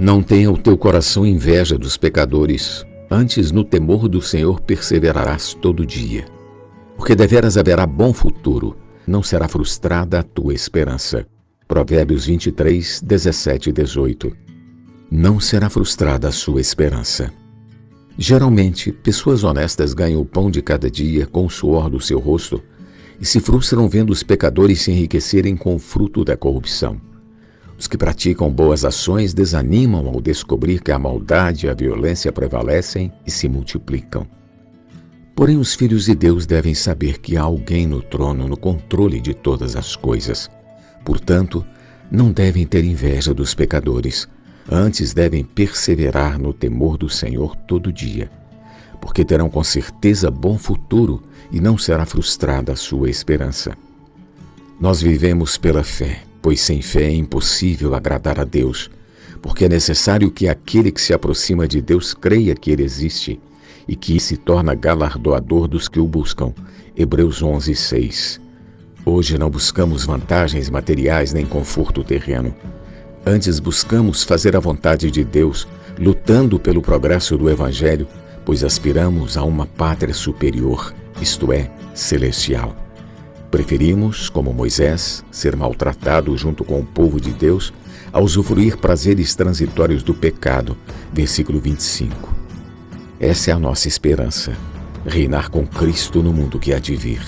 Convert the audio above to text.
Não tenha o teu coração inveja dos pecadores, antes no temor do Senhor perseverarás todo dia. Porque deveras haverá bom futuro, não será frustrada a tua esperança. Provérbios 23, 17 e 18. Não será frustrada a sua esperança. Geralmente, pessoas honestas ganham o pão de cada dia com o suor do seu rosto e se frustram vendo os pecadores se enriquecerem com o fruto da corrupção. Os que praticam boas ações desanimam ao descobrir que a maldade e a violência prevalecem e se multiplicam. Porém, os filhos de Deus devem saber que há alguém no trono no controle de todas as coisas. Portanto, não devem ter inveja dos pecadores Antes devem perseverar no temor do Senhor todo dia, porque terão com certeza bom futuro e não será frustrada a sua esperança. Nós vivemos pela fé, pois sem fé é impossível agradar a Deus, porque é necessário que aquele que se aproxima de Deus creia que Ele existe e que se torna galardoador dos que o buscam. Hebreus 11, 6. Hoje não buscamos vantagens materiais nem conforto terreno Antes buscamos fazer a vontade de Deus, lutando pelo progresso do Evangelho, pois aspiramos a uma pátria superior, isto é, celestial. Preferimos, como Moisés, ser maltratado junto com o povo de Deus, a usufruir prazeres transitórios do pecado. Versículo 25. Essa é a nossa esperança: reinar com Cristo no mundo que há de vir.